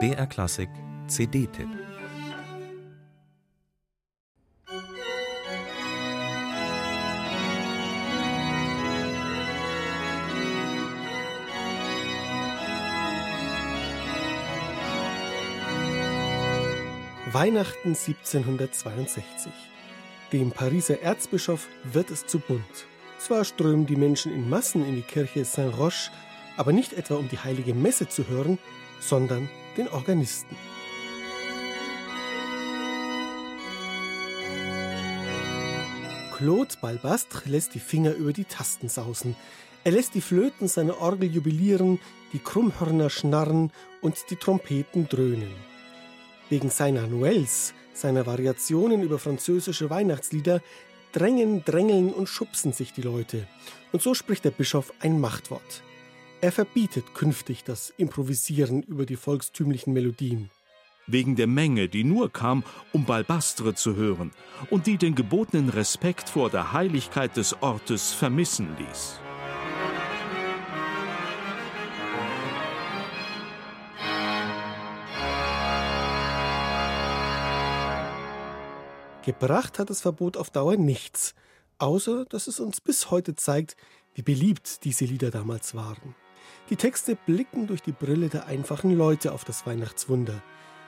BR Klassik CD-Tipp Weihnachten 1762. Dem Pariser Erzbischof wird es zu bunt. Zwar strömen die Menschen in Massen in die Kirche Saint-Roch, aber nicht etwa um die heilige Messe zu hören, sondern den Organisten. Claude Balbastre lässt die Finger über die Tasten sausen. Er lässt die Flöten seiner Orgel jubilieren, die Krummhörner schnarren und die Trompeten dröhnen. Wegen seiner Noëls, seiner Variationen über französische Weihnachtslieder, drängen, drängeln und schubsen sich die Leute. Und so spricht der Bischof ein Machtwort. Er verbietet künftig das Improvisieren über die volkstümlichen Melodien. Wegen der Menge, die nur kam, um Balbastre zu hören und die den gebotenen Respekt vor der Heiligkeit des Ortes vermissen ließ. Gebracht hat das Verbot auf Dauer nichts, außer dass es uns bis heute zeigt, wie beliebt diese Lieder damals waren. Die Texte blicken durch die Brille der einfachen Leute auf das Weihnachtswunder.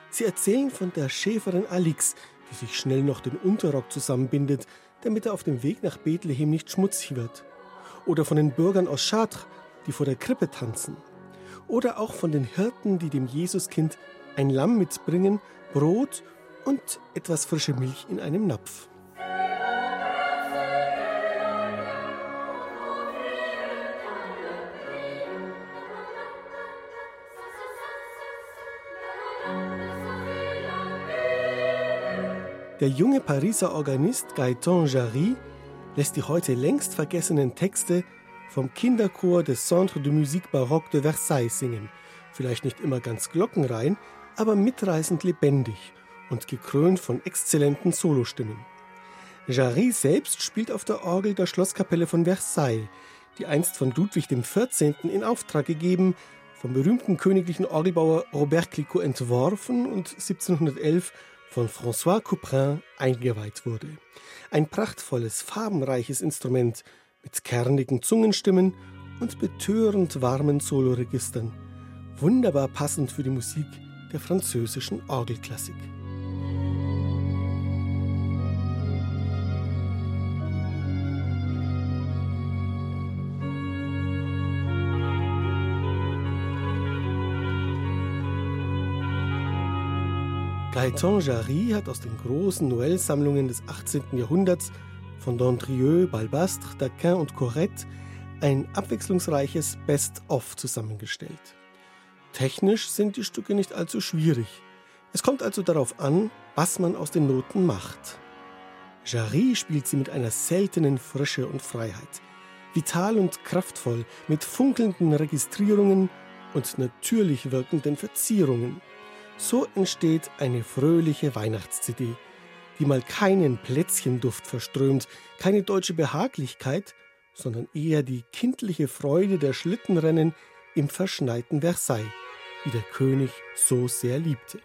Sie erzählen von der Schäferin Alix, die sich schnell noch den Unterrock zusammenbindet, damit er auf dem Weg nach Bethlehem nicht schmutzig wird. Oder von den Bürgern aus Chartres, die vor der Krippe tanzen. Oder auch von den Hirten, die dem Jesuskind ein Lamm mitbringen, Brot und etwas frische Milch in einem Napf. Der junge Pariser Organist Gaëtan Jarry lässt die heute längst vergessenen Texte vom Kinderchor des Centre de Musique Baroque de Versailles singen. Vielleicht nicht immer ganz glockenrein, aber mitreißend lebendig und gekrönt von exzellenten Solostimmen. Jarry selbst spielt auf der Orgel der Schlosskapelle von Versailles, die einst von Ludwig XIV. in Auftrag gegeben, vom berühmten königlichen Orgelbauer Robert Clicquot entworfen und 1711 von François Couperin eingeweiht wurde. Ein prachtvolles, farbenreiches Instrument mit kernigen Zungenstimmen und betörend warmen Soloregistern, wunderbar passend für die Musik der französischen Orgelklassik. Gaëtan Jarry hat aus den großen Noël-Sammlungen des 18. Jahrhunderts von Dondrieux, Balbastre, Daquin und Corrette ein abwechslungsreiches Best-of zusammengestellt. Technisch sind die Stücke nicht allzu schwierig. Es kommt also darauf an, was man aus den Noten macht. Jarry spielt sie mit einer seltenen Frische und Freiheit. Vital und kraftvoll, mit funkelnden Registrierungen und natürlich wirkenden Verzierungen. So entsteht eine fröhliche Weihnachts-CD, die mal keinen Plätzchenduft verströmt, keine deutsche Behaglichkeit, sondern eher die kindliche Freude der Schlittenrennen im verschneiten Versailles, wie der König so sehr liebte.